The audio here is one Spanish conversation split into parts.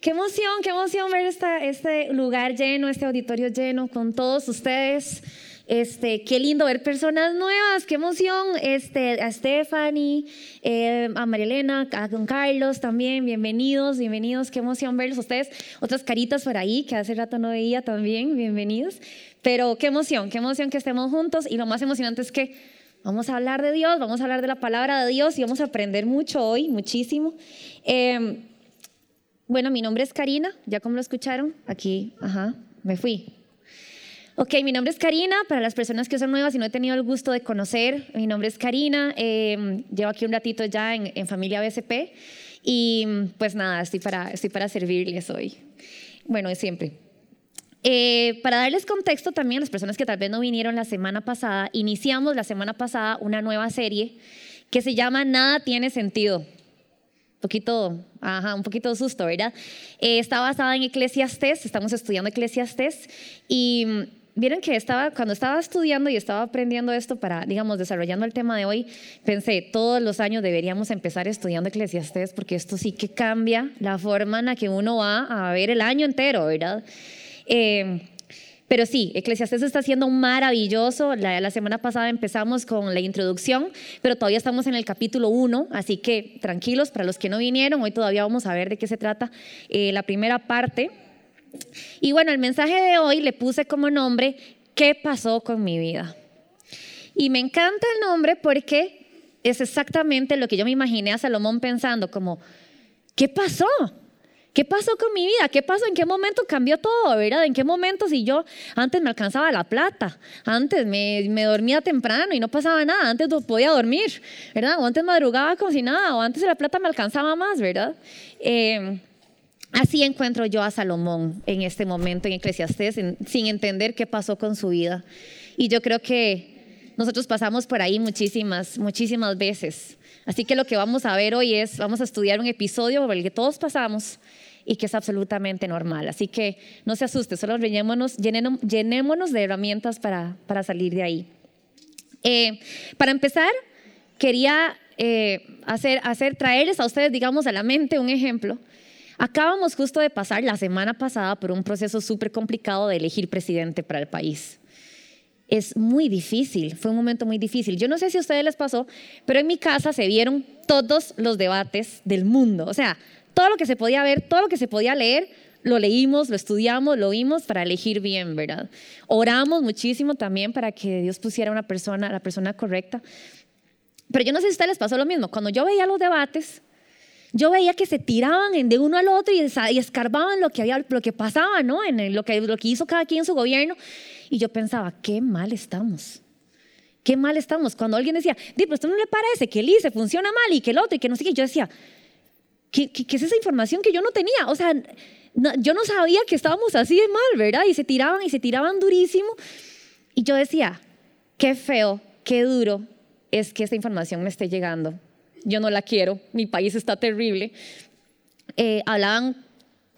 Qué emoción, qué emoción ver este lugar lleno, este auditorio lleno con todos ustedes. Este, qué lindo ver personas nuevas, qué emoción. Este, a Stephanie, eh, a Marielena, a Don Carlos también, bienvenidos, bienvenidos. Qué emoción verlos ustedes. Otras caritas por ahí que hace rato no veía también, bienvenidos. Pero qué emoción, qué emoción que estemos juntos. Y lo más emocionante es que vamos a hablar de Dios, vamos a hablar de la palabra de Dios y vamos a aprender mucho hoy, muchísimo. Eh, bueno, mi nombre es Karina, ya como lo escucharon, aquí, ajá, me fui. Ok, mi nombre es Karina, para las personas que son nuevas y no he tenido el gusto de conocer, mi nombre es Karina, eh, llevo aquí un ratito ya en, familia BSP y pues nada, estoy para, estoy para servirles hoy. Bueno, siempre. Eh, para darles contexto también a las personas que tal vez no vinieron la semana pasada, iniciamos la semana pasada una nueva serie que se llama Nada tiene sentido poquito, ajá, un poquito de susto, ¿verdad? Eh, está basada en Eclesiastes, estamos estudiando Eclesiastes y vieron que estaba, cuando estaba estudiando y estaba aprendiendo esto para, digamos, desarrollando el tema de hoy, pensé, todos los años deberíamos empezar estudiando Eclesiastes porque esto sí que cambia la forma en la que uno va a ver el año entero, ¿verdad? Eh, pero sí, Eclesiastes está siendo maravilloso. La, semana pasada empezamos con la introducción, pero todavía estamos en el capítulo 1, así que tranquilos para los que no vinieron, hoy todavía vamos a ver de qué se trata eh, la primera parte. Y bueno, el mensaje de hoy le puse como nombre, ¿qué pasó con mi vida? Y me encanta el nombre porque es exactamente lo que yo me imaginé a Salomón pensando, como, ¿qué pasó? ¿Qué pasó con mi vida? ¿Qué pasó? ¿En qué momento cambió todo? ¿Verdad? ¿En qué momento si yo antes me alcanzaba la plata? Antes me, dormía temprano y no pasaba nada. Antes no podía dormir, ¿verdad? O antes madrugaba como si nada. O antes la plata me alcanzaba más, ¿verdad? Eh, así encuentro yo a Salomón en este momento en Eclesiastés, sin entender qué pasó con su vida. Y yo creo que nosotros pasamos por ahí muchísimas, muchísimas veces. Así que lo que vamos a ver hoy es, vamos a estudiar un episodio por el que todos pasamos y que es absolutamente normal. Así que no se asuste, solo llenémonos, llenémonos de herramientas para, para salir de ahí. Eh, para empezar, quería eh, hacer, hacer, traerles a ustedes, digamos, a la mente un ejemplo. Acabamos justo de pasar la semana pasada por un proceso súper complicado de elegir presidente para el país. Es muy difícil, fue un momento muy difícil. Yo no sé si a ustedes les pasó, pero en mi casa se vieron todos los debates del mundo. O sea, todo lo que se podía ver, todo lo que se podía leer, lo leímos, lo estudiamos, lo vimos para elegir bien, ¿verdad? Oramos muchísimo también para que Dios pusiera una persona, la persona correcta. Pero yo no sé si a ustedes les pasó lo mismo. Cuando yo veía los debates, yo veía que se tiraban de uno al otro y, escarbaban lo que, había, lo que pasaba, ¿no? En lo, que, lo que hizo cada quien en su gobierno. Y yo pensaba, qué mal estamos. Qué mal estamos. Cuando alguien decía, Di, pero esto no le parece que el ICE funciona mal y que el otro y que no sé qué, yo decía, ¿Qué, es esa información que yo no tenía? O sea, yo no sabía que estábamos así de mal, ¿verdad? Y se tiraban y se tiraban durísimo. Y yo decía, qué feo, qué duro es que esta información me esté llegando. Yo no la quiero, mi país está terrible. Eh, hablaban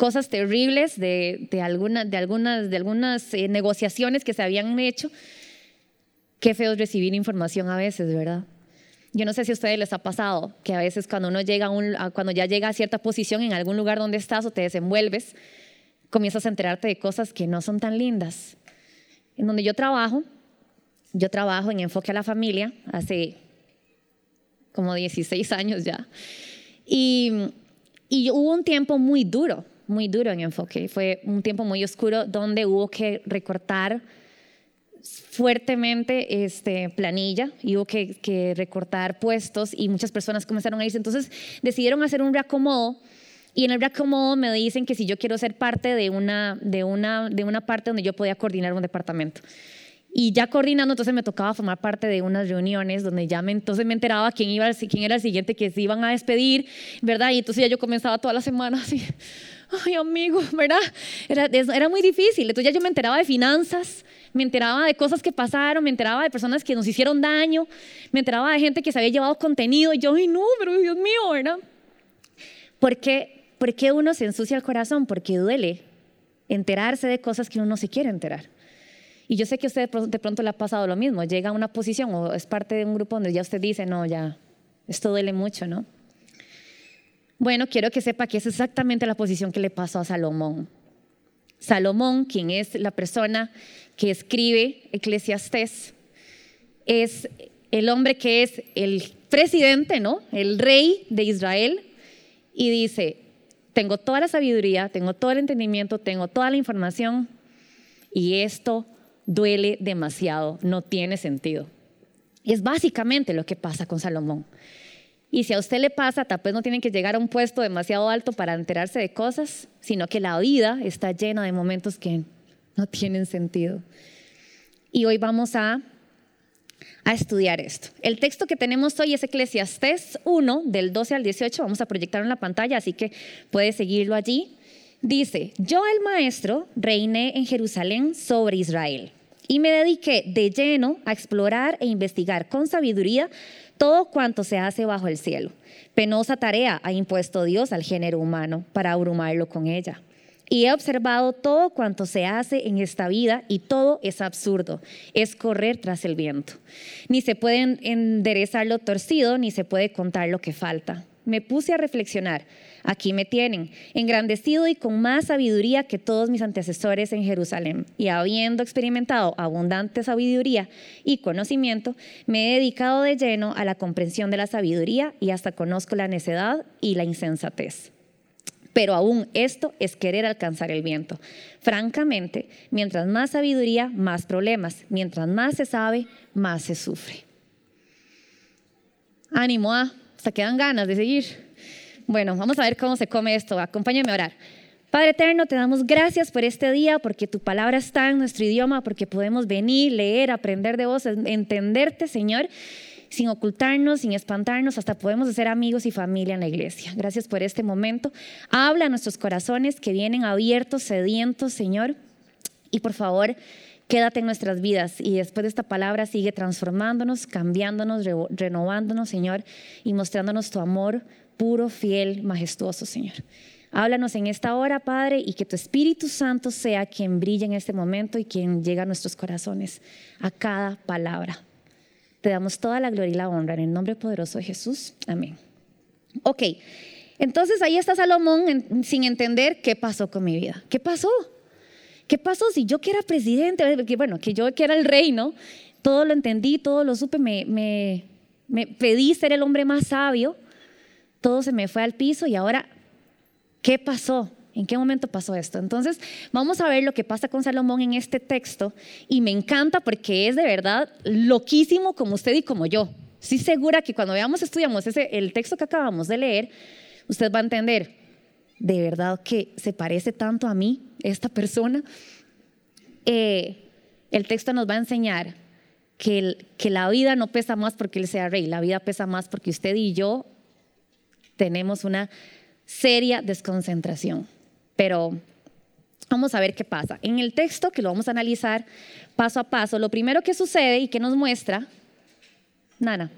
cosas terribles de, de, algunas, de algunas, de algunas eh, negociaciones que se habían hecho. Qué feo es recibir información a veces, ¿verdad? Yo no sé si a ustedes les ha pasado que a veces cuando uno llega a cuando ya llega a cierta posición en algún lugar donde estás o te desenvuelves, comienzas a enterarte de cosas que no son tan lindas. En donde yo trabajo, yo trabajo en enfoque a la familia hace como 16 años ya. Y, y hubo un tiempo muy duro, muy duro en enfoque. Fue un tiempo muy oscuro donde hubo que recortar fuertemente este, planilla y hubo que, recortar puestos y muchas personas comenzaron a irse. Entonces decidieron hacer un reacomodo y en el reacomodo me dicen que si yo quiero ser parte de una, de una, de una parte donde yo podía coordinar un departamento. Y ya coordinando, entonces me tocaba formar parte de unas reuniones donde ya me, entonces me enteraba quién, iba, quién era el siguiente que se iban a despedir, ¿verdad? Y entonces ya yo comenzaba toda la semana así, ay amigo, ¿verdad? Era, era muy difícil. Entonces ya yo me enteraba de finanzas, me enteraba de cosas que pasaron, me enteraba de personas que nos hicieron daño, me enteraba de gente que se había llevado contenido y yo, ay no, pero Dios mío, ¿verdad? ¿Por qué, ¿Por qué uno se ensucia el corazón? Porque duele enterarse de cosas que uno no se quiere enterar. Y yo sé que a usted de pronto le ha pasado lo mismo, llega a una posición o es parte de un grupo donde ya usted dice, no, ya, esto duele mucho, ¿no? Bueno, quiero que sepa que es exactamente la posición que le pasó a Salomón. Salomón, quien es la persona que escribe Eclesiastés, es el hombre que es el presidente, ¿no? El rey de Israel y dice, tengo toda la sabiduría, tengo todo el entendimiento, tengo toda la información y esto duele demasiado, no tiene sentido. Es básicamente lo que pasa con Salomón. Y si a usted le pasa, tal vez no tiene que llegar a un puesto demasiado alto para enterarse de cosas, sino que la vida está llena de momentos que no tienen sentido. Y hoy vamos a, a estudiar esto. El texto que tenemos hoy es Eclesiastés 1, del 12 al 18. Vamos a proyectar en la pantalla, así que puede seguirlo allí. Dice, yo el maestro reiné en Jerusalén sobre Israel y me dediqué de lleno a explorar e investigar con sabiduría todo cuanto se hace bajo el cielo. Penosa tarea ha impuesto Dios al género humano para abrumarlo con ella. Y he observado todo cuanto se hace en esta vida y todo es absurdo, es correr tras el viento. Ni se puede enderezar lo torcido, ni se puede contar lo que falta. Me puse a reflexionar Aquí me tienen, engrandecido y con más sabiduría que todos mis antecesores en Jerusalén. Y habiendo experimentado abundante sabiduría y conocimiento, me he dedicado de lleno a la comprensión de la sabiduría y hasta conozco la necedad y la insensatez. Pero aún esto es querer alcanzar el viento. Francamente, mientras más sabiduría, más problemas. Mientras más se sabe, más se sufre. Ánimo, ¿ah? hasta quedan ganas de seguir. Bueno, vamos a ver cómo se come esto. Acompáñame a orar. Padre eterno, te damos gracias por este día, porque tu palabra está en nuestro idioma, porque podemos venir, leer, aprender de vos, entenderte, Señor, sin ocultarnos, sin espantarnos, hasta podemos ser amigos y familia en la iglesia. Gracias por este momento. Habla a nuestros corazones que vienen abiertos, sedientos, Señor, y por favor, quédate en nuestras vidas y después de esta palabra sigue transformándonos, cambiándonos, renovándonos, Señor, y mostrándonos tu amor puro, fiel, majestuoso, Señor. Háblanos en esta hora, Padre, y que tu Espíritu Santo sea quien brille en este momento y quien llega a nuestros corazones a cada palabra. Te damos toda la gloria y la honra en el nombre poderoso de Jesús. Amén. Ok, entonces ahí está Salomón sin entender qué pasó con mi vida. ¿Qué pasó? ¿Qué pasó si yo que era presidente? bueno, que yo que era el rey, ¿no? Todo lo entendí, todo lo supe, me pedí ser el hombre más sabio todo se me fue al piso y ahora, ¿qué pasó? ¿En qué momento pasó esto? Entonces, vamos a ver lo que pasa con Salomón en este texto y me encanta porque es de verdad loquísimo como usted y como yo. Estoy segura que cuando veamos, estudiamos ese, el texto que acabamos de leer, usted va a entender, de verdad que se parece tanto a mí, esta persona. Eh, el texto nos va a enseñar que, que la vida no pesa más porque Él sea rey, la vida pesa más porque usted y yo tenemos una seria desconcentración. Pero vamos a ver qué pasa. En el texto, que lo vamos a analizar paso a paso, lo primero que sucede y que nos muestra, Nana,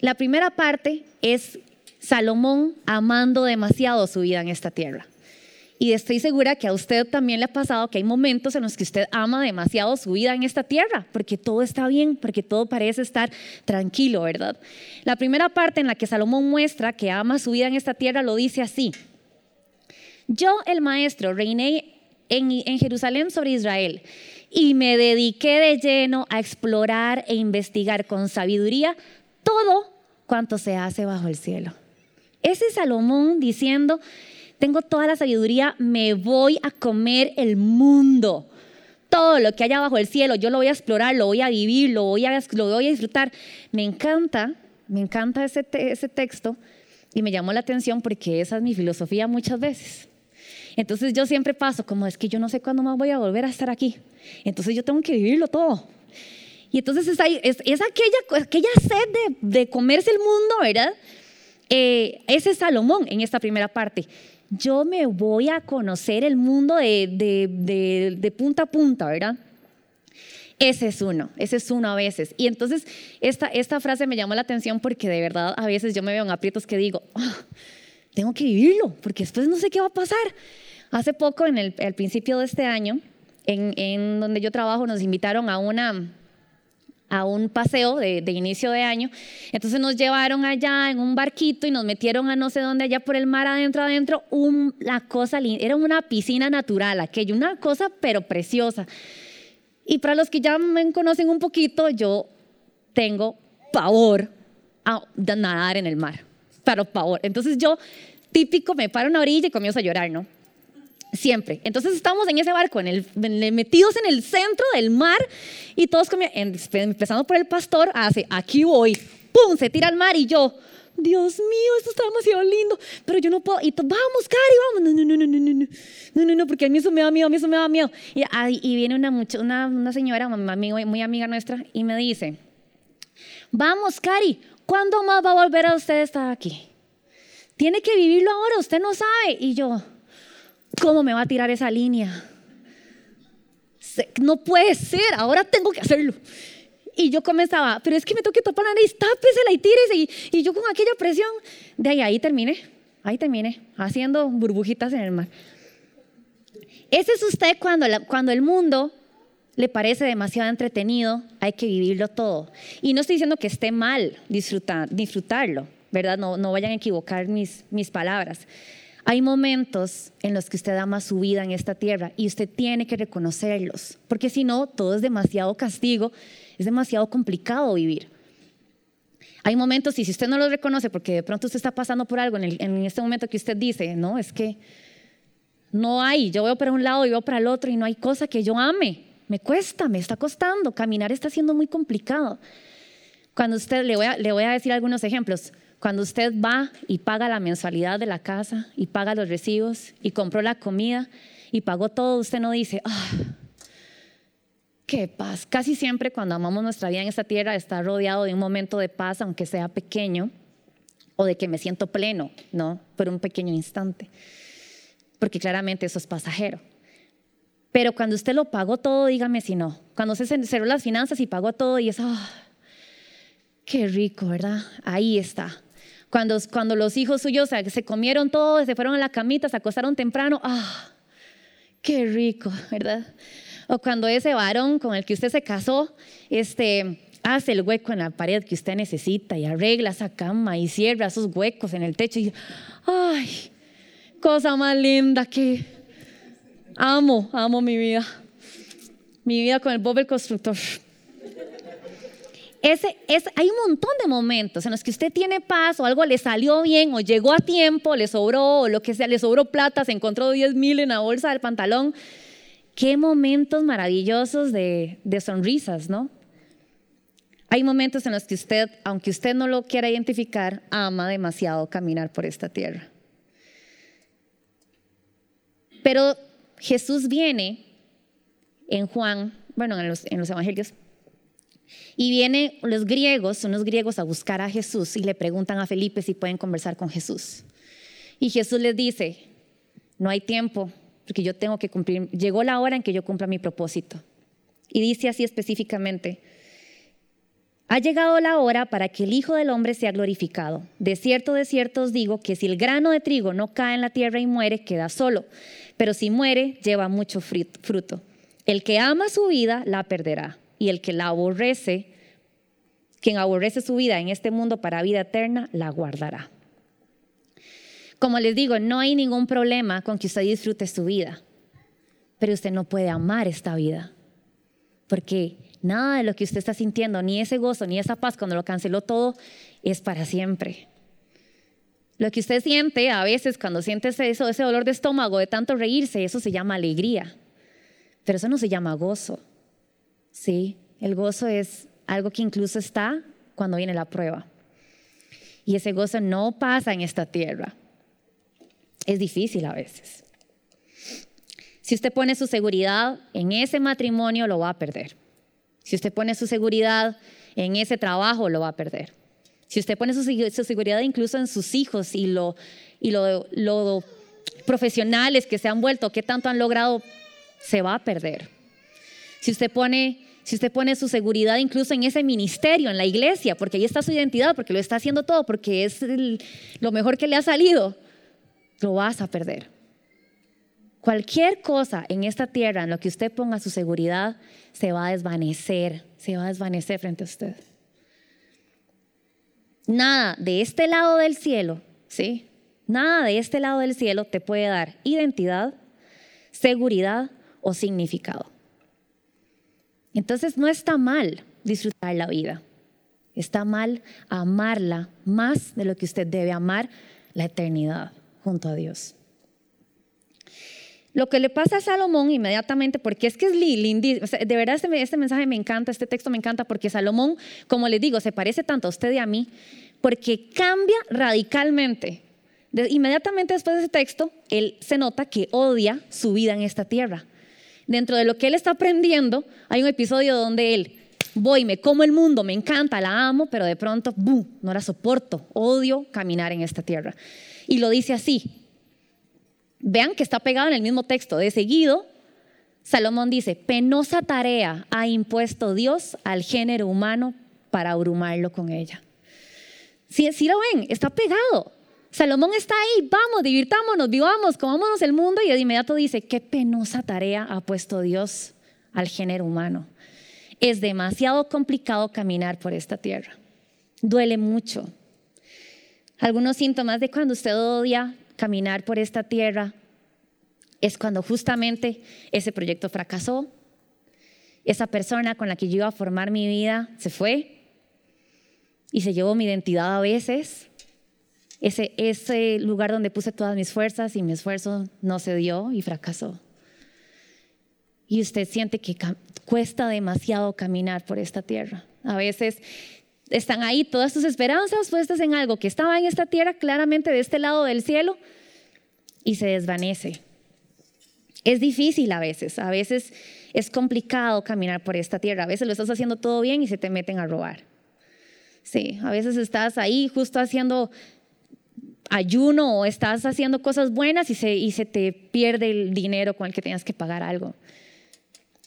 la primera parte es Salomón amando demasiado su vida en esta tierra. Y estoy segura que a usted también le ha pasado que hay momentos en los que usted ama demasiado su vida en esta tierra, porque todo está bien, porque todo parece estar tranquilo, ¿verdad? La primera parte en la que Salomón muestra que ama su vida en esta tierra lo dice así. Yo, el maestro, reiné en, en Jerusalén sobre Israel y me dediqué de lleno a explorar e investigar con sabiduría todo cuanto se hace bajo el cielo. Ese es Salomón diciendo, tengo toda la sabiduría, me voy a comer el mundo. Todo lo que haya bajo el cielo, yo lo voy a explorar, lo voy a vivir, lo voy a, lo voy a disfrutar. Me encanta, me encanta ese, ese texto y me llamó la atención porque esa es mi filosofía muchas veces. Entonces yo siempre paso como es que yo no sé cuándo más voy a volver a estar aquí. Entonces yo tengo que vivirlo todo. Y entonces es, es, es aquella, aquella sed de, de, comerse el mundo, ¿verdad? Eh, ese es Salomón en esta primera parte yo me voy a conocer el mundo de, punta a punta, ¿verdad? Ese es uno, ese es uno a veces. Y entonces esta, esta frase me llamó la atención porque de verdad a veces yo me veo en aprietos que digo, ah, tengo que vivirlo, porque después no sé qué va a pasar. Hace poco, en el, al principio de este año, en donde yo trabajo, nos invitaron a una, a un paseo de, inicio de año. Entonces nos llevaron allá en un barquito y nos metieron a no sé dónde, allá por el mar, adentro, adentro. una cosa era una piscina natural, aquello, una cosa pero preciosa. Y para los que ya me conocen un poquito, yo tengo pavor a nadar en el mar, pero pavor. Entonces yo, típico, me paro en una orilla y comienzo a llorar, ¿no? Siempre. Entonces estamos en ese barco, en el, metidos en el centro del mar y todos empezando por el pastor, hace, aquí voy, ¡pum! Se tira al mar y yo, Dios mío, esto está demasiado lindo, pero yo no puedo, y vamos, Cari, vamos, no, no, no, no, no, no, no, no, no, porque a mí eso me da miedo, a mí eso me da miedo. Y, y viene una, una, una señora, muy, muy amiga nuestra, y me dice, vamos, Cari, ¿cuándo más va a volver a usted estar aquí? Tiene que vivirlo ahora, usted no sabe. Y yo, ¿Cómo me va a tirar esa línea? No puede ser, ahora tengo que hacerlo. Y yo comenzaba, pero es que me tengo que tapar la nariz, tápesela y tírese. Y, y yo con aquella presión, de ahí, ahí terminé, ahí terminé, haciendo burbujitas en el mar. Ese es usted cuando, cuando el mundo le parece demasiado entretenido, hay que vivirlo todo. Y no estoy diciendo que esté mal disfrutar, disfrutarlo, ¿verdad? No, no vayan a equivocar mis, mis palabras. Hay momentos en los que usted ama su vida en esta tierra y usted tiene que reconocerlos, porque si no, todo es demasiado castigo, es demasiado complicado vivir. Hay momentos, y si usted no los reconoce, porque de pronto usted está pasando por algo en, este momento que usted dice, no, es que no hay, yo veo para un lado y veo para el otro y no hay cosa que yo ame, me cuesta, me está costando, caminar está siendo muy complicado. Cuando usted, le voy le voy a decir algunos ejemplos, cuando usted va y paga la mensualidad de la casa y paga los recibos y compró la comida y pagó todo, usted no dice, ah, qué paz. Casi siempre cuando amamos nuestra vida en esta tierra está rodeado de un momento de paz, aunque sea pequeño, o de que me siento pleno, ¿no? Por un pequeño instante. Porque claramente eso es pasajero. Pero cuando usted lo pagó todo, dígame si no. Cuando se cerró las finanzas y pagó todo y es, ah, qué rico, ¿verdad? Ahí está. Cuando, cuando los hijos suyos se comieron todo, se fueron a la camita, se acostaron temprano, ¡ah! ¡Qué rico, ¿verdad? O cuando ese varón con el que usted se casó, este, hace el hueco en la pared que usted necesita y arregla esa cama y cierra esos huecos en el techo y, ¡ay! Cosa más linda que amo, amo mi vida. Mi vida con el Bob el constructor hay un montón de momentos en los que usted tiene paz o algo le salió bien o llegó a tiempo, le sobró o lo que sea, le sobró plata, se encontró 10 mil en la bolsa del pantalón. Qué momentos maravillosos de, sonrisas, ¿no? Hay momentos en los que usted, aunque usted no lo quiera identificar, ama demasiado caminar por esta tierra. Pero Jesús viene en Juan, bueno, en los evangelios, y vienen los griegos, unos griegos, a buscar a Jesús y le preguntan a Felipe si pueden conversar con Jesús. Y Jesús les dice, no hay tiempo, porque yo tengo que cumplir, llegó la hora en que yo cumpla mi propósito. Y dice así específicamente, ha llegado la hora para que el Hijo del Hombre sea glorificado. De cierto, de cierto os digo que si el grano de trigo no cae en la tierra y muere, queda solo, pero si muere, lleva mucho fruto. El que ama su vida, la perderá y el que la aborrece, quien aborrece su vida en este mundo para vida eterna, la guardará. Como les digo, no hay ningún problema con que usted disfrute su vida, pero usted no puede amar esta vida, porque nada de lo que usted está sintiendo, ni ese gozo, ni esa paz cuando lo canceló todo, es para siempre. Lo que usted siente a veces cuando siente ese, ese dolor de estómago de tanto reírse, eso se llama alegría, pero eso no se llama gozo. Sí, el gozo es algo que incluso está cuando viene la prueba. Y ese gozo no pasa en esta tierra. Es difícil a veces. Si usted pone su seguridad en ese matrimonio, lo va a perder. Si usted pone su seguridad en ese trabajo, lo va a perder. Si usted pone su, seguridad incluso en sus hijos y lo, profesionales que se han vuelto, que tanto han logrado, se va a perder. Si usted pone si usted pone su seguridad incluso en ese ministerio, en la iglesia, porque ahí está su identidad, porque lo está haciendo todo, porque es lo mejor que le ha salido, lo vas a perder. Cualquier cosa en esta tierra en lo que usted ponga su seguridad se va a desvanecer, se va a desvanecer frente a usted. Nada de este lado del cielo, ¿sí? Nada de este lado del cielo te puede dar identidad, seguridad o significado. Entonces no está mal disfrutar la vida. Está mal amarla más de lo que usted debe amar la eternidad junto a Dios. Lo que le pasa a Salomón inmediatamente, porque es que es lindo, de verdad este, este, mensaje me encanta, este texto me encanta, porque Salomón, como les digo, se parece tanto a usted y a mí, porque cambia radicalmente. inmediatamente después de ese texto, él se nota que odia su vida en esta tierra. Dentro de lo que él está aprendiendo, hay un episodio donde él, voy, me como el mundo, me encanta, la amo, pero de pronto, ¡bum!, no la soporto, odio caminar en esta tierra. Y lo dice así, Vean que está pegado en el mismo texto. De seguido, Salomón dice, penosa tarea ha impuesto Dios al género humano para abrumarlo con ella. Si sí, lo ven, está pegado. Salomón está ahí, vamos, divirtámonos, vivamos, comámonos el mundo y de inmediato dice, qué penosa tarea ha puesto Dios al género humano. Es demasiado complicado caminar por esta tierra. Duele mucho. Algunos síntomas de cuando usted odia caminar por esta tierra es cuando justamente ese proyecto fracasó, esa persona con la que yo iba a formar mi vida se fue y se llevó mi identidad a veces, ese, lugar donde puse todas mis fuerzas y mi esfuerzo no se dio y fracasó. Y usted siente que cuesta demasiado caminar por esta tierra. A veces están ahí todas tus esperanzas puestas en algo que estaba en esta tierra, claramente de este lado del cielo, y se desvanece. Es difícil a veces, a veces es complicado caminar por esta tierra, a veces lo estás haciendo todo bien y se te meten a robar. Sí, a veces estás ahí justo haciendo ayuno o estás haciendo cosas buenas y se, y se te pierde el dinero con el que tenías que pagar algo.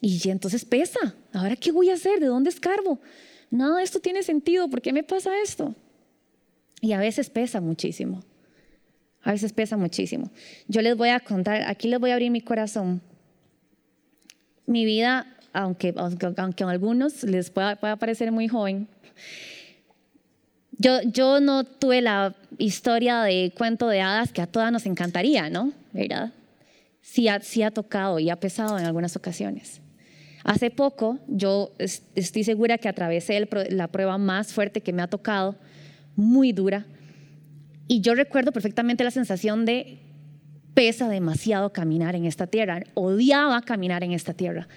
Y entonces pesa. ¿Ahora qué voy a hacer? ¿De dónde escarbo? nada de esto tiene sentido, ¿por qué me pasa esto? Y a veces pesa muchísimo, a veces pesa muchísimo. Yo les voy a contar, aquí les voy a abrir mi corazón. Mi vida, aunque, aunque, a algunos les pueda, parecer muy joven, yo, no tuve la historia de cuento de hadas que a todas nos encantaría, ¿no? ¿Verdad? Sí ha tocado y ha pesado en algunas ocasiones. Hace poco yo estoy segura que atravesé la prueba más fuerte que me ha tocado, muy dura, y yo recuerdo perfectamente la sensación de pesa demasiado caminar en esta tierra. Odiaba caminar en esta tierra.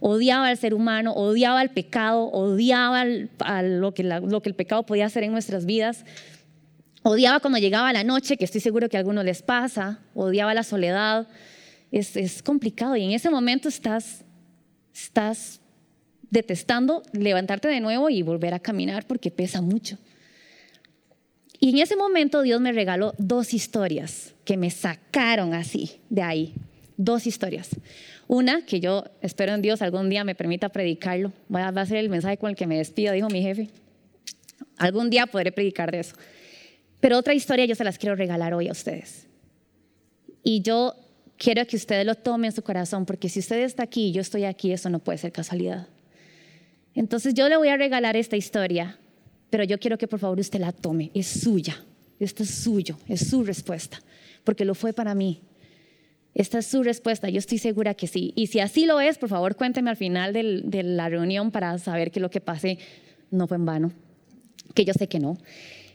Odiaba al ser humano, odiaba el pecado, odiaba lo, que lo que el pecado podía hacer en nuestras vidas. Odiaba cuando llegaba la noche, que estoy seguro que a algunos les pasa. Odiaba la soledad. Es, es complicado y en ese momento estás estás detestando levantarte de nuevo y volver a caminar porque pesa mucho. Y en ese momento Dios me regaló dos historias que me sacaron así de ahí. Dos historias. Una que yo espero en Dios algún día me permita predicarlo. Va a ser el mensaje con el que me despido, dijo mi jefe. Algún día podré predicar de eso. Pero otra historia yo se las quiero regalar hoy a ustedes. Y yo quiero que ustedes lo tomen en su corazón, porque si usted está aquí y yo estoy aquí, eso no puede ser casualidad. Entonces yo le voy a regalar esta historia, pero yo quiero que por favor usted la tome, es suya, esto es suyo, es su respuesta, porque lo fue para mí. Esta es su respuesta, yo estoy segura que sí. Y si así lo es, por favor cuénteme al final de la reunión para saber que lo que pase no fue en vano, que yo sé que no.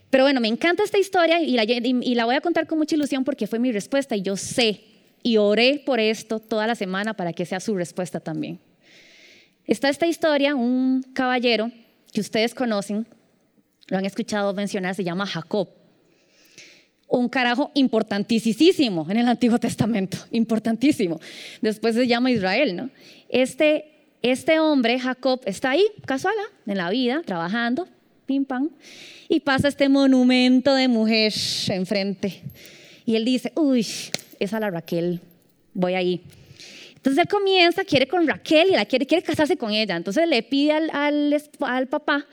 Pero bueno, me encanta esta historia y la, y la voy a contar con mucha ilusión porque fue mi respuesta y yo sé y oré por esto toda la semana para que sea su respuesta también. Está esta historia, un caballero que ustedes conocen, lo han escuchado mencionar, se llama Jacob. Un carajo importantísimo en el Antiguo Testamento, importantísimo. Después se llama Israel, ¿no? Este, este hombre, Jacob, está ahí, casual, ¿ah? en la vida, trabajando, pim pam, y pasa este monumento de mujer enfrente. Y él dice, uy, es a la Raquel, voy ahí. Entonces él comienza, quiere con Raquel y la quiere, quiere casarse con ella. Entonces le pide al, al, al papá,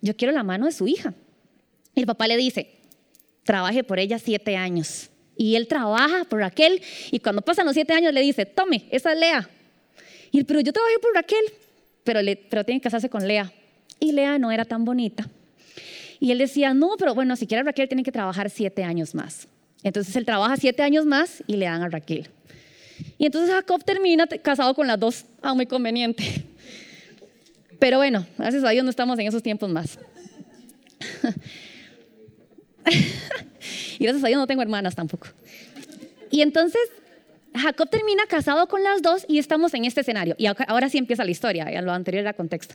yo quiero la mano de su hija. El papá le dice, trabaje por ella siete años Y él trabaja por Raquel y cuando pasan los siete años le dice, tome, esa es Lea. Y él, pero yo trabajé por Raquel, pero, le, pero tiene que casarse con Lea. Y Lea no era tan bonita. Y él decía, no, pero bueno, si quiere Raquel tiene que trabajar siete años más. Entonces él trabaja siete años más y le dan a Raquel. Y entonces Jacob termina casado con las dos, ah, muy conveniente. Pero bueno, gracias a Dios no estamos en esos tiempos más. y gracias a Dios no tengo hermanas tampoco. Y entonces Jacob termina casado con las dos y estamos en este escenario. Y ahora sí empieza la historia, ya lo anterior era contexto.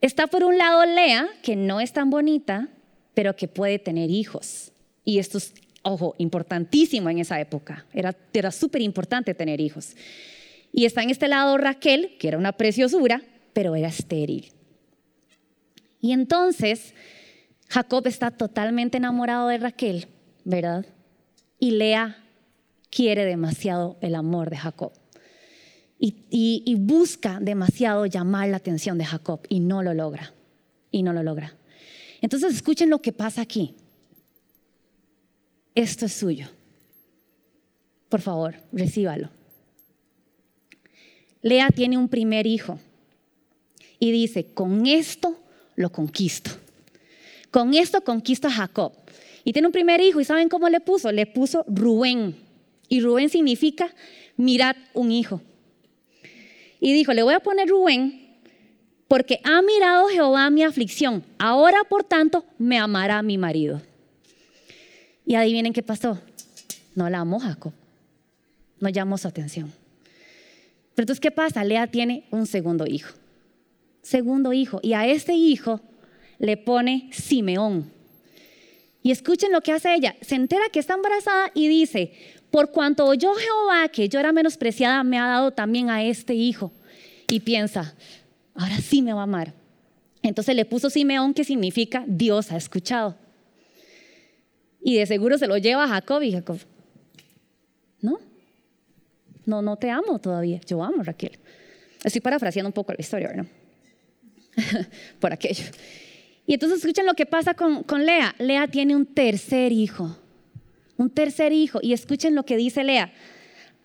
Está por un lado Lea, que no es tan bonita, pero que puede tener hijos. Y esto es, ojo, importantísimo en esa época. Era, era súper importante tener hijos. Y está en este lado Raquel, que era una preciosura, pero era estéril. Y entonces Jacob está totalmente enamorado de Raquel, ¿verdad? Y Lea quiere demasiado el amor de Jacob y, busca demasiado llamar la atención de Jacob y no lo logra. Y no lo logra. Entonces escuchen lo que pasa aquí. Esto es suyo. Por favor, recíbalo. Lea tiene un primer hijo y dice, con esto lo conquisto. Con esto conquisto a Jacob. Y tiene un primer hijo y ¿saben cómo le puso? Le puso Rubén. Y Rubén significa, mirad un hijo. Y dijo, le voy a poner Rubén porque ha mirado Jehová mi aflicción. Ahora, por tanto, me amará mi marido. Y adivinen qué pasó. No la amó Jacob. No llamó su atención. Pero entonces, ¿qué pasa? Lea tiene un segundo hijo. Segundo hijo. Y a este hijo le pone Simeón. Y escuchen lo que hace ella. Se entera que está embarazada y dice, por cuanto oyó Jehová que yo era menospreciada, me ha dado también a este hijo. Y piensa, ahora sí me va a amar. Entonces le puso Simeón, que significa Dios ha escuchado. Y de seguro se lo lleva a Jacob y Jacob, no, no, no te amo todavía. Yo amo Raquel. Estoy parafraseando un poco la historia, ¿no? Por aquello. Y entonces escuchen lo que pasa con, Lea. Lea tiene un tercer hijo un tercer hijo. Y escuchen lo que dice Lea.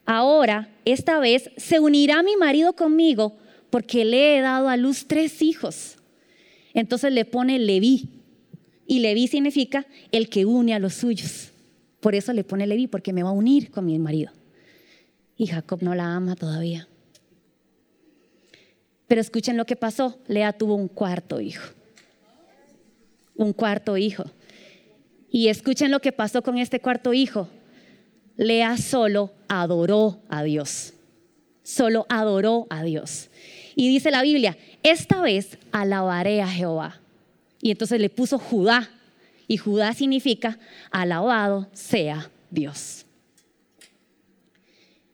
Ahora, esta vez, se unirá mi marido conmigo porque le he dado a luz tres hijos. Entonces le pone Leví. Y Leví significa el que une a los suyos. Por eso le pone Leví, porque me va a unir con mi marido. Y Jacob no la ama todavía. Pero escuchen lo que pasó. Lea tuvo un cuarto hijo. Un cuarto hijo. Y escuchen lo que pasó con este cuarto hijo. Lea solo adoró a Dios. Solo adoró a Dios. Y dice la Biblia, esta vez alabaré a Jehová. Y entonces le puso Judá. Y Judá significa alabado sea Dios.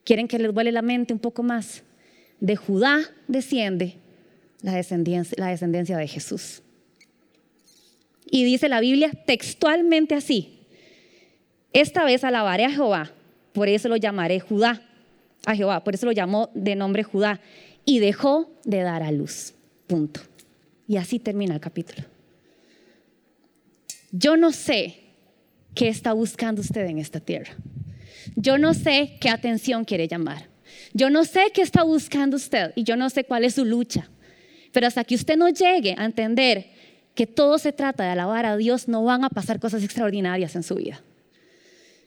¿Quieren que les vuele la mente un poco más? De Judá desciende la descendencia, de Jesús. Y dice la Biblia textualmente así. Esta vez alabaré a Jehová, por eso lo llamaré Judá. A Jehová, por eso lo llamó de nombre Judá. Y dejó de dar a luz. Punto. Y así termina el capítulo. Yo no sé qué está buscando usted en esta tierra. Yo no sé qué atención quiere llamar. Yo no sé qué está buscando usted y yo no sé cuál es su lucha. Pero hasta que usted no llegue a entender que todo se trata de alabar a Dios, no van a pasar cosas extraordinarias en su vida.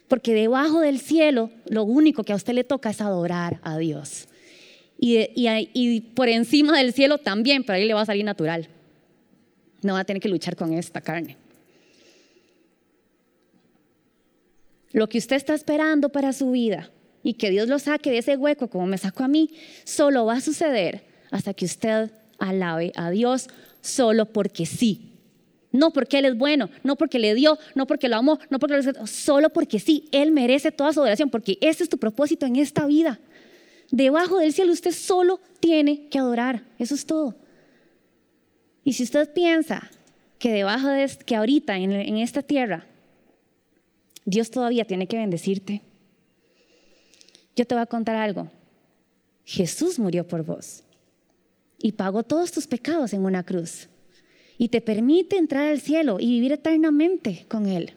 Porque debajo del cielo, lo único que a usted le toca es adorar a Dios. Y, por encima del cielo también, pero ahí le va a salir natural. No va a tener que luchar con esta carne. Lo que usted está esperando para su vida y que Dios lo saque de ese hueco como me sacó a mí, solo va a suceder hasta que usted alabe a Dios solo porque sí. No porque Él es bueno, no porque le dio, no porque lo amó, no porque lo solo porque sí. Él merece toda su adoración, porque ese es tu propósito en esta vida. Debajo del cielo usted solo tiene que adorar, eso es todo. Y si usted piensa que debajo de que ahorita en, en esta tierra Dios todavía tiene que bendecirte, yo te voy a contar algo. Jesús murió por vos y pagó todos tus pecados en una cruz y te permite entrar al cielo y vivir eternamente con Él.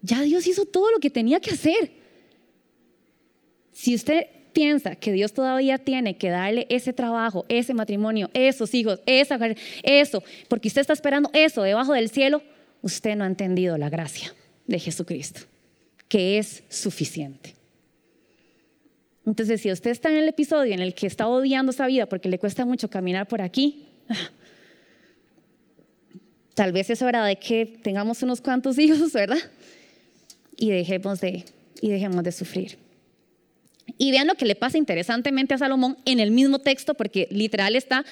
Ya Dios hizo todo lo que tenía que hacer. Si usted piensa que Dios todavía tiene que darle ese trabajo, ese matrimonio, esos hijos, esa, eso, porque usted está esperando eso debajo del cielo, usted no ha entendido la gracia de Jesucristo, que es suficiente. Entonces, si usted está en el episodio en el que está odiando esa vida porque le cuesta mucho caminar por aquí, tal vez es hora de que tengamos unos cuantos hijos, ¿verdad? Y dejemos de, y dejemos de sufrir. Y vean lo que le pasa interesantemente a Salomón en el mismo texto, porque literal está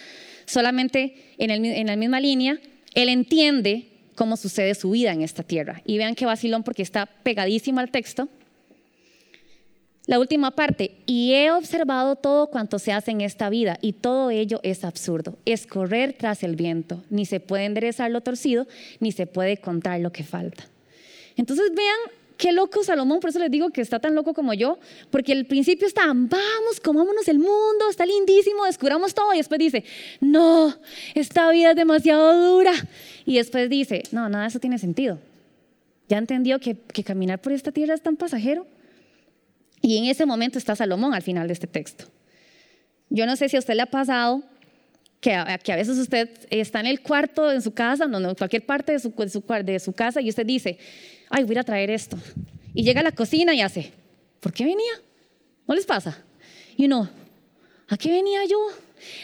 solamente en, en la misma línea. Él entiende cómo sucede su vida en esta tierra. Y vean qué vacilón porque está pegadísimo al texto. La última parte, y he observado todo cuanto se hace en esta vida, y todo ello es absurdo. Es correr tras el viento, ni se puede enderezar lo torcido, ni se puede contar lo que falta. Entonces vean qué loco Salomón, por eso les digo que está tan loco como yo, porque al principio está, vamos, comámonos el mundo, está lindísimo, descubramos todo, y después dice, no, esta vida es demasiado dura. Y después dice, no, nada eso tiene sentido. Ya entendió que caminar por esta tierra es tan pasajero. Y en ese momento está Salomón al final de este texto. Yo no sé si a usted le ha pasado que a, que a veces usted está en el cuarto en su casa, no, cualquier parte de su, de su, de su casa y usted dice, ay, voy a traer esto. Y llega a la cocina y hace, ¿por qué venía? ¿No les pasa? Y uno, ¿a qué venía yo?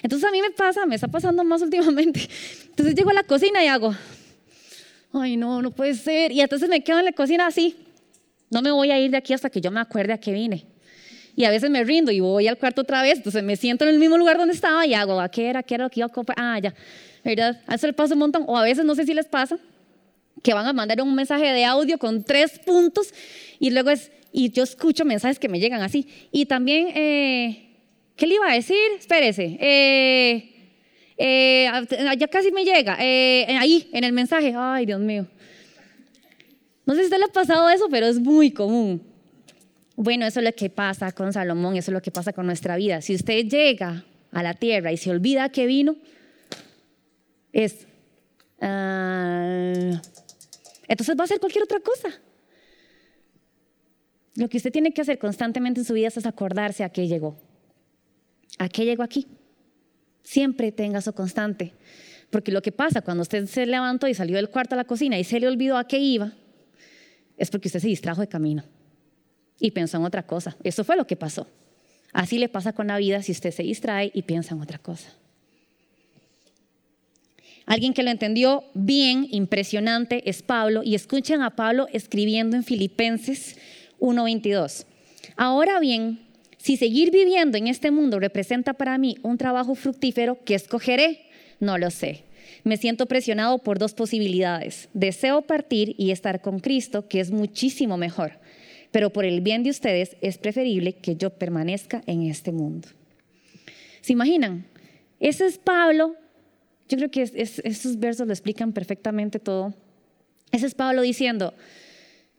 Entonces a mí me pasa, me está pasando más últimamente. Entonces llego a la cocina y hago, ay, no, no puede ser. Y entonces me quedo en la cocina así. No me voy a ir de aquí hasta que yo me acuerde a qué vine. Y a veces me rindo y voy al cuarto otra vez, entonces me siento en el mismo lugar donde estaba y hago, ¿a qué era? ¿Qué era lo que iba a comprar? Ah, ya, ¿verdad? A eso le pasa un montón. O a veces, no sé si les pasa, que van a mandar un mensaje de audio con tres puntos y luego es, y yo escucho mensajes que me llegan así. Y también, eh, ¿qué le iba a decir? Espérese. Eh, eh, ya casi me llega. ahí, en el mensaje. Ay, Dios mío. No sé si usted le ha pasado eso, pero es muy común. Bueno, eso es lo que pasa con Salomón, eso es lo que pasa con nuestra vida. Si usted llega a la tierra y se olvida que vino, es... Uh, entonces va a hacer cualquier otra cosa. Lo que usted tiene que hacer constantemente en su vida es acordarse a qué llegó. ¿A qué llegó aquí? Siempre tenga eso constante. Porque lo que pasa cuando usted se levantó y salió del cuarto a la cocina y se le olvidó a qué iba, es porque usted se distrajo de camino y pensó en otra cosa. Eso fue lo que pasó. Así le pasa con la vida si usted se distrae y piensa en otra cosa. Alguien que lo entendió bien, impresionante, es Pablo. Y escuchen a Pablo escribiendo en Filipenses 1:22. Ahora bien, si seguir viviendo en este mundo representa para mí un trabajo fructífero, ¿qué escogeré? No lo sé. Me siento presionado por dos posibilidades. Deseo partir y estar con Cristo, que es muchísimo mejor. Pero por el bien de ustedes es preferible que yo permanezca en este mundo. ¿Se imaginan? Ese es Pablo yo creo que esos versos lo explican perfectamente todo. Ese es Pablo diciendo,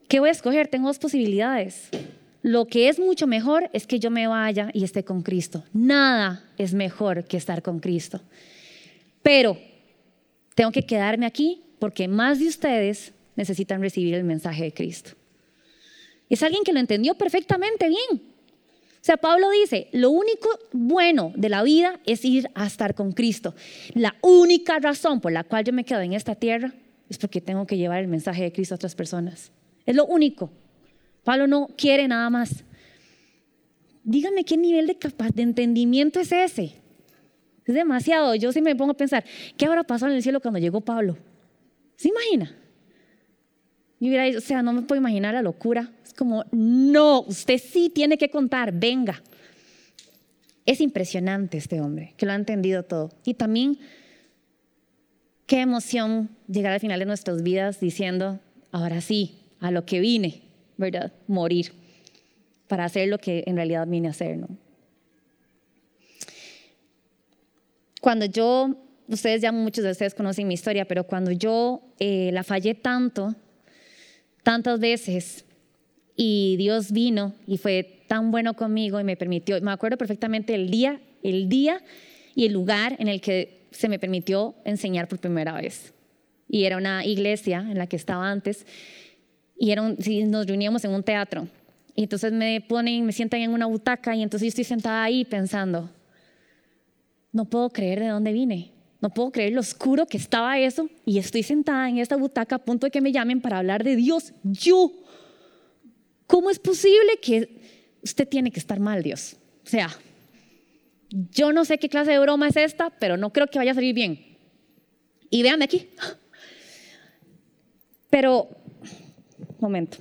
¿qué voy a escoger? Tengo dos posibilidades. Lo que es mucho mejor es que yo me vaya y esté con Cristo. Nada es mejor que estar con Cristo. Pero tengo que quedarme aquí porque más de ustedes necesitan recibir el mensaje de Cristo. Es alguien que lo entendió perfectamente bien. O sea, Pablo dice, lo único bueno de la vida es ir a estar con Cristo. La única razón por la cual yo me quedo en esta tierra es porque tengo que llevar el mensaje de Cristo a otras personas. Es lo único. Pablo no quiere nada más. Dígame qué nivel de, de entendimiento es ese. Es demasiado. Yo sí me pongo a pensar, ¿qué habrá pasado en el cielo cuando llegó Pablo? ¿Se imagina? o sea, no me puedo imaginar la locura. Es como, no, usted sí tiene que contar, venga. Es impresionante este hombre, que lo ha entendido todo. Y también, qué emoción llegar al final de nuestras vidas diciendo, ahora sí, a lo que vine, ¿verdad? Morir, para hacer lo que en realidad vine a hacer, ¿no? Cuando yo, ustedes ya muchos de ustedes conocen mi historia, pero cuando yo eh, la fallé tanto, tantas veces y Dios vino y fue tan bueno conmigo y me permitió, me acuerdo perfectamente el día, el día y el lugar en el que se me permitió enseñar por primera vez. Y era una iglesia en la que estaba antes. y era nos reuníamos en un teatro. Y entonces me ponen, me sientan en una butaca y entonces yo estoy sentada ahí pensando, no puedo creer de dónde vine. No puedo creer lo oscuro que estaba eso y estoy sentada en esta butaca a punto de que me llamen para hablar de Dios. Yo, ¿cómo es posible que usted tiene que estar mal, Dios? O sea, yo no sé qué clase de broma es esta, pero no creo que vaya a salir bien. Y véanme aquí. Pero, momento.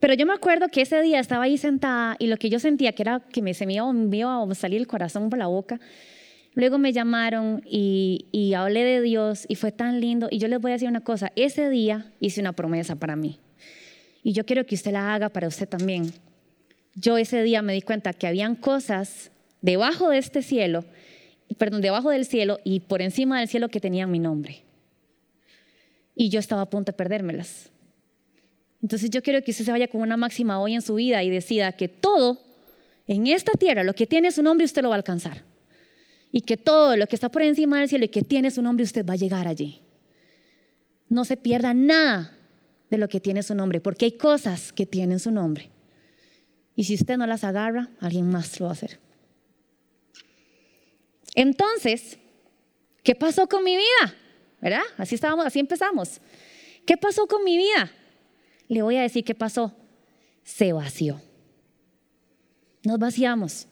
Pero yo me acuerdo que ese día estaba ahí sentada y lo que yo sentía que era que me, se me iba, a salir el corazón por la boca. Luego me llamaron y, y hablé de Dios y fue tan lindo. Y yo les voy a decir una cosa, ese día hice una promesa para mí. Y yo quiero que usted la haga para usted también. Yo ese día me di cuenta que habían cosas debajo de este cielo, perdón, debajo del cielo y por encima del cielo que tenían mi nombre. Y yo estaba a punto de perdérmelas. Entonces yo quiero que usted se vaya con una máxima hoy en su vida y decida que todo en esta tierra, lo que tiene su nombre, usted lo va a alcanzar. Y que todo lo que está por encima del cielo y que tiene su nombre, usted va a llegar allí. No se pierda nada de lo que tiene su nombre, porque hay cosas que tienen su nombre. Y si usted no las agarra, alguien más lo va a hacer. Entonces, ¿qué pasó con mi vida? ¿Verdad? Así estábamos, así empezamos. ¿Qué pasó con mi vida? Le voy a decir qué pasó. Se vació. Nos vaciamos.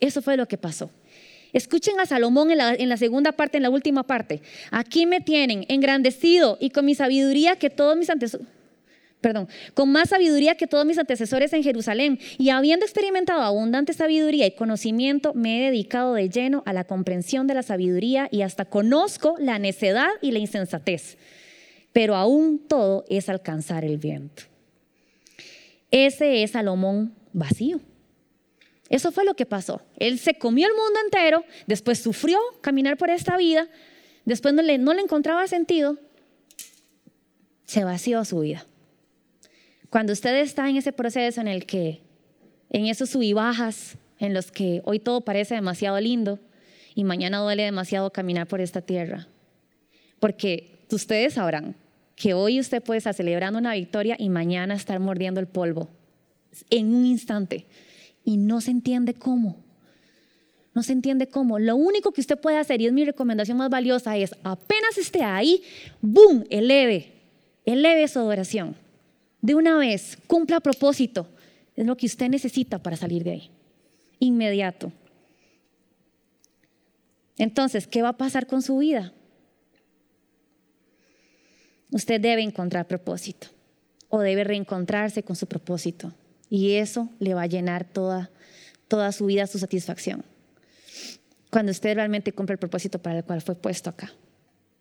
Eso fue lo que pasó. Escuchen a Salomón en la, segunda parte, en la última parte. Aquí me tienen engrandecido y con mi sabiduría que todos mis antecesores, perdón, con más sabiduría que todos mis antecesores en Jerusalén. Y habiendo experimentado abundante sabiduría y conocimiento, me he dedicado de lleno a la comprensión de la sabiduría y hasta conozco la necedad y la insensatez pero aún todo es alcanzar el viento. Ese es Salomón vacío. Eso fue lo que pasó. Él se comió el mundo entero, después sufrió caminar por esta vida, después no le, no le encontraba sentido, se vació su vida. Cuando usted está en ese proceso en el que, en esos sub bajas, en los que hoy todo parece demasiado lindo y mañana duele demasiado caminar por esta tierra, porque ustedes sabrán, que hoy usted puede estar celebrando una victoria y mañana estar mordiendo el polvo en un instante y no se entiende cómo. No se entiende cómo. Lo único que usted puede hacer, y es mi recomendación más valiosa, es apenas esté ahí, ¡boom! Eleve, eleve su adoración. De una vez, cumpla propósito. Es lo que usted necesita para salir de ahí. Inmediato. Entonces, ¿qué va a pasar con su vida? Usted debe encontrar propósito o debe reencontrarse con su propósito y eso le va a llenar toda, toda su vida, su satisfacción. Cuando usted realmente cumple el propósito para el cual fue puesto acá.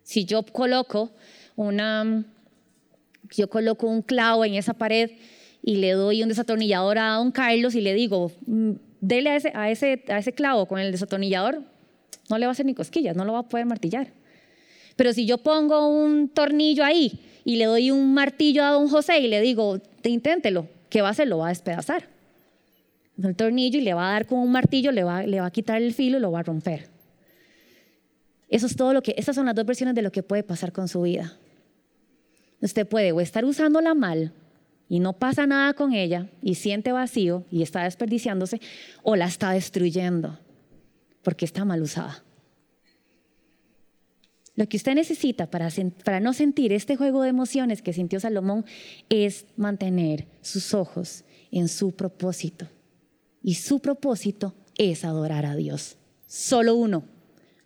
Si yo coloco una, yo coloco un clavo en esa pared y le doy un desatornillador a don Carlos y le digo, mm, dele a ese, a ese, a ese clavo con el desatornillador, no le va a hacer ni cosquillas, no lo va a poder martillar. Pero si yo pongo un tornillo ahí y le doy un martillo a don José y le digo, inténtelo, ¿qué va a hacer? Lo va a despedazar. El tornillo y le va a dar con un martillo, le va, a quitar el filo y lo va a romper. Eso es todo estas son las dos versiones de lo que puede pasar con su vida. Usted puede o estar usándola mal y no pasa nada con ella y siente vacío y está desperdiciándose, o la está destruyendo porque está mal usada. Lo que usted necesita para, no sentir este juego de emociones que sintió Salomón es mantener sus ojos en su propósito. Y su propósito es adorar a Dios. Solo uno,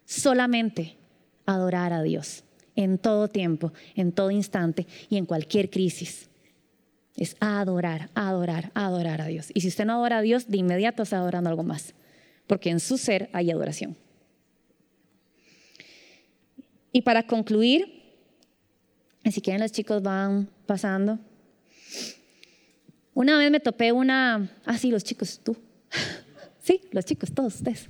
solamente adorar a Dios en todo tiempo, en todo instante y en cualquier crisis. Es adorar, adorar, adorar a Dios. Y si usted no adora a Dios, de inmediato está adorando algo más, porque en su ser hay adoración. Y para concluir, si quieren los chicos van pasando. Una vez me topé una, ah sí, los chicos, tú. sí, los chicos, todos ustedes.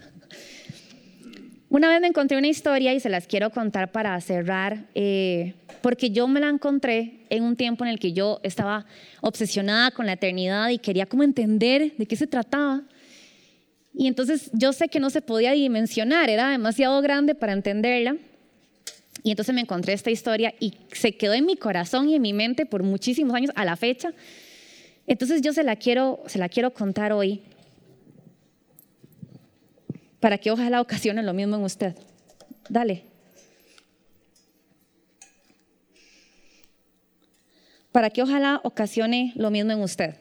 Una vez me encontré una historia y se las quiero contar para cerrar, eh, porque yo me la encontré en un tiempo en el que yo estaba obsesionada con la eternidad y quería como entender de qué se trataba. Y entonces yo sé que no se podía dimensionar, era demasiado grande para entenderla. Y entonces me encontré esta historia y se quedó en mi corazón y en mi mente por muchísimos años a la fecha. Entonces yo se la quiero, se la quiero contar hoy para que ojalá ocasione lo mismo en usted. Dale. Para que ojalá ocasione lo mismo en usted.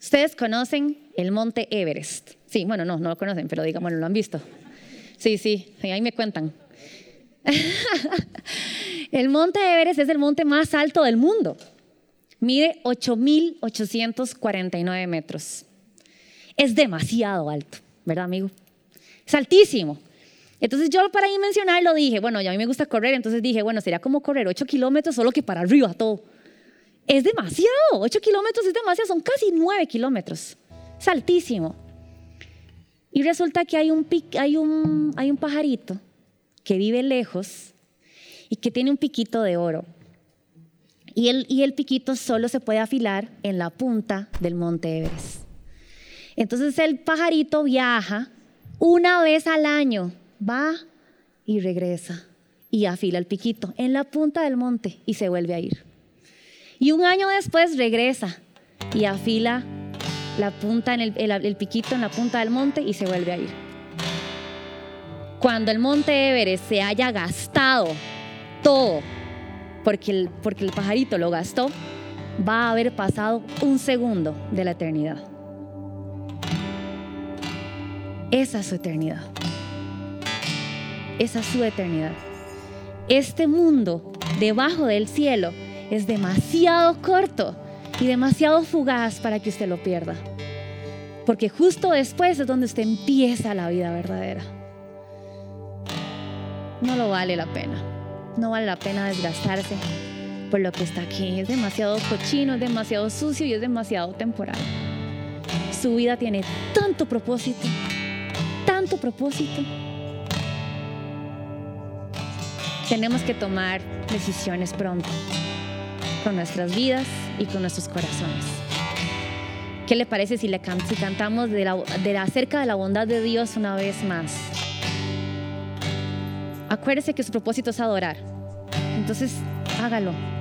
Ustedes conocen el monte Everest. Sí, bueno, no, no lo conocen, pero digamos, lo han visto. Sí, sí, ahí me cuentan. el monte Everest es el monte más alto del mundo. Mide 8.849 metros. Es demasiado alto, ¿verdad, amigo? Es altísimo. Entonces yo para dimensionarlo dije, bueno, ya a mí me gusta correr, entonces dije, bueno, sería como correr 8 kilómetros solo que para arriba todo. Es demasiado, 8 kilómetros es demasiado, son casi 9 kilómetros. Es altísimo. Y resulta que hay un, hay un, hay un pajarito que vive lejos y que tiene un piquito de oro. Y el, y el piquito solo se puede afilar en la punta del monte Everest. Entonces el pajarito viaja una vez al año, va y regresa y afila el piquito en la punta del monte y se vuelve a ir. Y un año después regresa y afila la punta en el, piquito en la punta del monte y se vuelve a ir. Cuando el monte Everest se haya gastado todo, porque el, porque el pajarito lo gastó, va a haber pasado un segundo de la eternidad. Esa es su eternidad. Esa es su eternidad. Este mundo debajo del cielo es demasiado corto y demasiado fugaz para que usted lo pierda. Porque justo después es donde usted empieza la vida verdadera. No lo vale la pena. No vale la pena desgastarse por lo que está aquí. Es demasiado cochino, es demasiado sucio y es demasiado temporal. Su vida tiene tanto propósito, tanto propósito. Tenemos que tomar decisiones pronto con nuestras vidas y con nuestros corazones. ¿Qué le parece si, le cantamos de la, de acerca de la bondad de Dios una vez más? Acuérdese que su propósito es adorar. Entonces, hágalo.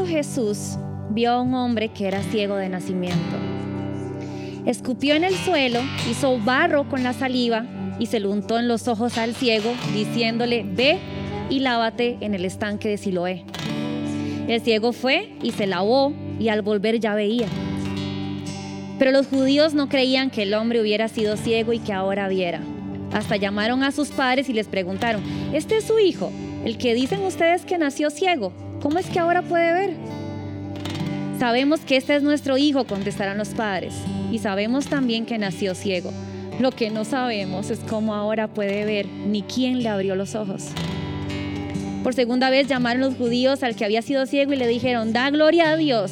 Jesús vio a un hombre que era ciego de nacimiento. Escupió en el suelo, hizo barro con la saliva y se lo untó en los ojos al ciego, diciéndole, ve y lávate en el estanque de Siloé. El ciego fue y se lavó y al volver ya veía. Pero los judíos no creían que el hombre hubiera sido ciego y que ahora viera. Hasta llamaron a sus padres y les preguntaron, ¿este es su hijo, el que dicen ustedes que nació ciego? ¿Cómo es que ahora puede ver? Sabemos que este es nuestro hijo, contestaron los padres, y sabemos también que nació ciego. Lo que no sabemos es cómo ahora puede ver, ni quién le abrió los ojos. Por segunda vez llamaron los judíos al que había sido ciego y le dijeron, da gloria a Dios.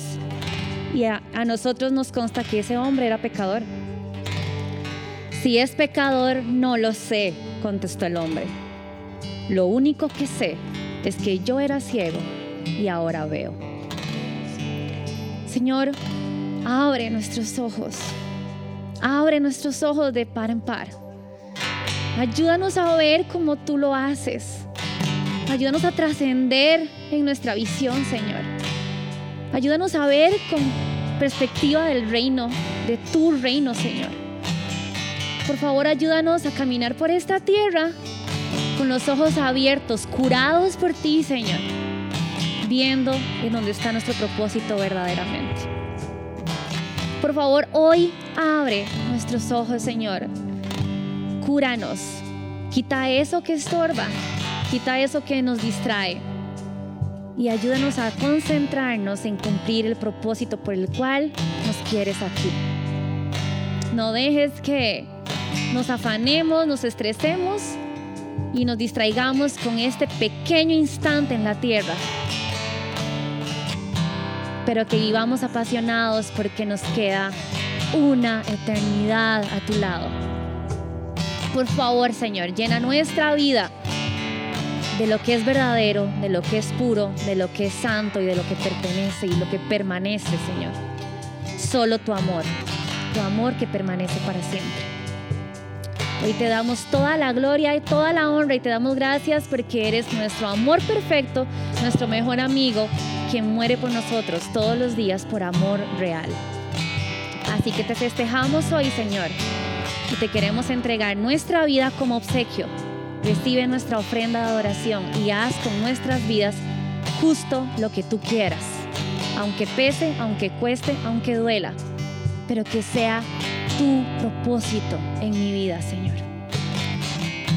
Y a, a nosotros nos consta que ese hombre era pecador. Si es pecador, no lo sé, contestó el hombre. Lo único que sé es que yo era ciego y ahora veo. Señor, abre nuestros ojos. Abre nuestros ojos de par en par. Ayúdanos a ver como tú lo haces. Ayúdanos a trascender en nuestra visión, Señor. Ayúdanos a ver con perspectiva del reino, de tu reino, Señor. Por favor, ayúdanos a caminar por esta tierra con los ojos abiertos, curados por ti, Señor viendo en dónde está nuestro propósito verdaderamente. Por favor, hoy abre nuestros ojos, Señor. Cúranos. Quita eso que estorba. Quita eso que nos distrae. Y ayúdanos a concentrarnos en cumplir el propósito por el cual nos quieres aquí. No dejes que nos afanemos, nos estresemos y nos distraigamos con este pequeño instante en la tierra pero que vivamos apasionados porque nos queda una eternidad a tu lado. Por favor, Señor, llena nuestra vida de lo que es verdadero, de lo que es puro, de lo que es santo y de lo que pertenece y lo que permanece, Señor. Solo tu amor, tu amor que permanece para siempre. Hoy te damos toda la gloria y toda la honra y te damos gracias porque eres nuestro amor perfecto, nuestro mejor amigo quien muere por nosotros todos los días por amor real. Así que te festejamos hoy, Señor, y te queremos entregar nuestra vida como obsequio. Recibe nuestra ofrenda de adoración y haz con nuestras vidas justo lo que tú quieras, aunque pese, aunque cueste, aunque duela, pero que sea tu propósito en mi vida, Señor.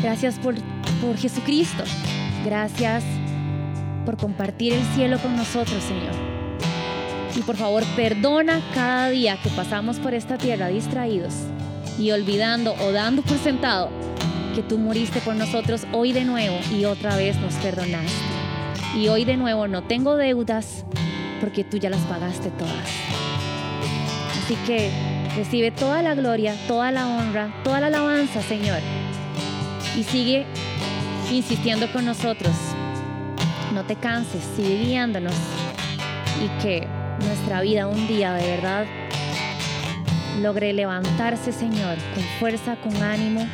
Gracias por, por Jesucristo. Gracias por compartir el cielo con nosotros, Señor. Y por favor, perdona cada día que pasamos por esta tierra distraídos y olvidando o dando por sentado que tú moriste por nosotros hoy de nuevo y otra vez nos perdonaste. Y hoy de nuevo no tengo deudas porque tú ya las pagaste todas. Así que recibe toda la gloria, toda la honra, toda la alabanza, Señor. Y sigue insistiendo con nosotros no te canses, sigue guiándonos y que nuestra vida un día de verdad logre levantarse, Señor, con fuerza, con ánimo,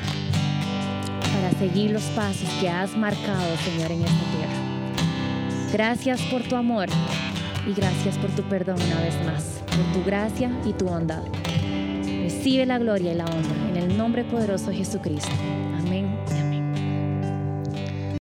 para seguir los pasos que has marcado, Señor, en esta tierra. Gracias por tu amor y gracias por tu perdón una vez más, por tu gracia y tu bondad. Recibe la gloria y la honra en el nombre poderoso de Jesucristo.